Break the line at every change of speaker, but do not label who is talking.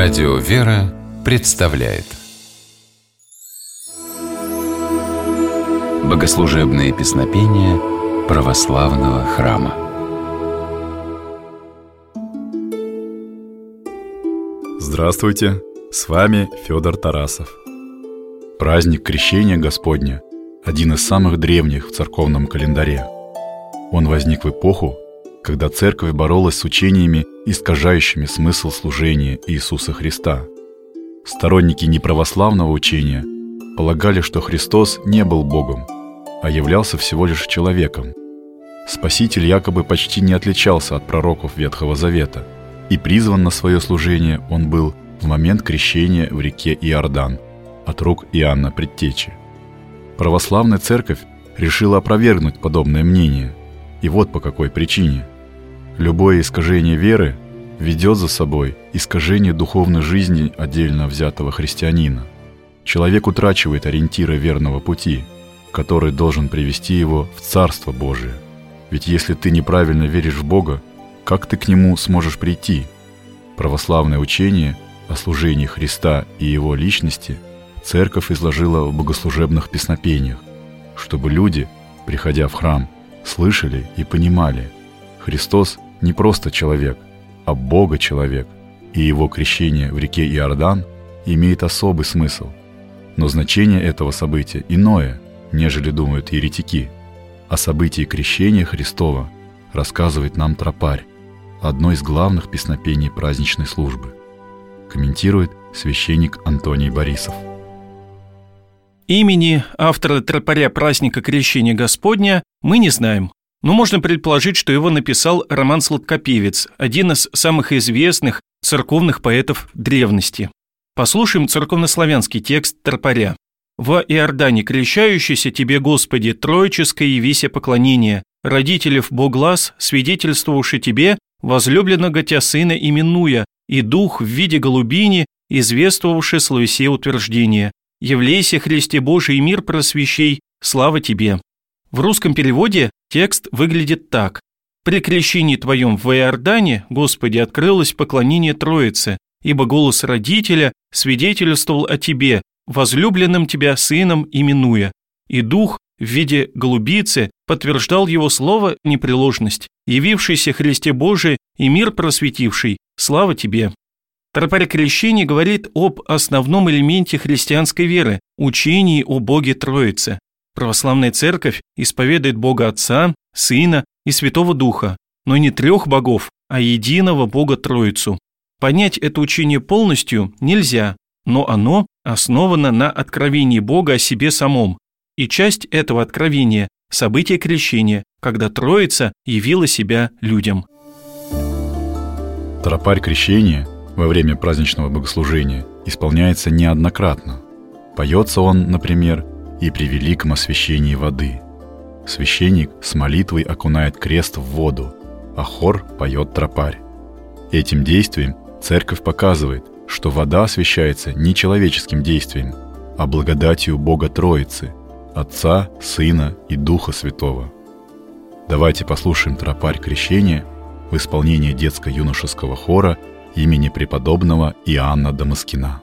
Радио «Вера» представляет Богослужебные песнопения православного храма
Здравствуйте! С вами Федор Тарасов. Праздник Крещения Господня – один из самых древних в церковном календаре. Он возник в эпоху, когда церковь боролась с учениями, искажающими смысл служения Иисуса Христа. Сторонники неправославного учения полагали, что Христос не был Богом, а являлся всего лишь человеком. Спаситель якобы почти не отличался от пророков Ветхого Завета, и призван на свое служение он был в момент крещения в реке Иордан от рук Иоанна Предтечи. Православная церковь решила опровергнуть подобное мнение, и вот по какой причине – Любое искажение веры ведет за собой искажение духовной жизни отдельно взятого христианина. Человек утрачивает ориентиры верного пути, который должен привести его в Царство Божие. Ведь если ты неправильно веришь в Бога, как ты к Нему сможешь прийти? Православное учение о служении Христа и Его личности Церковь изложила в богослужебных песнопениях, чтобы люди, приходя в храм, слышали и понимали, Христос не просто человек, а Бога человек, и его крещение в реке Иордан имеет особый смысл. Но значение этого события иное, нежели думают еретики. О событии крещения Христова рассказывает нам тропарь, одно из главных песнопений праздничной службы. Комментирует священник Антоний Борисов.
Имени автора тропаря праздника Крещения Господня мы не знаем, но можно предположить, что его написал Роман Сладкопевец, один из самых известных церковных поэтов древности. Послушаем церковнославянский текст Тропаря. «В Иордане крещающийся тебе, Господи, троическое явися поклонение, родителев Боглас, свидетельствовавши тебе, возлюбленного тебя сына именуя, и дух в виде голубини, извествовавший словесе утверждение. Явлейся, Христе Божий, мир просвещей, слава тебе». В русском переводе текст выглядит так. «При крещении твоем в Иордане, Господи, открылось поклонение Троице, ибо голос родителя свидетельствовал о тебе, возлюбленным тебя сыном именуя, и дух в виде голубицы подтверждал его слово непреложность, явившийся Христе Божий и мир просветивший, слава тебе». Тропарь крещения говорит об основном элементе христианской веры – учении о Боге Троице. Православная церковь исповедует Бога Отца, Сына и Святого Духа, но не трех богов, а единого Бога Троицу. Понять это учение полностью нельзя, но оно основано на откровении Бога о себе самом. И часть этого откровения – событие крещения, когда Троица явила себя людям.
Тропарь крещения во время праздничного богослужения исполняется неоднократно. Поется он, например, и при великом освящении воды. Священник с молитвой окунает крест в воду, а хор поет тропарь. Этим действием церковь показывает, что вода освящается не человеческим действием, а благодатью Бога Троицы, Отца, Сына и Духа Святого. Давайте послушаем тропарь крещения в исполнении детско-юношеского хора имени преподобного Иоанна Дамаскина.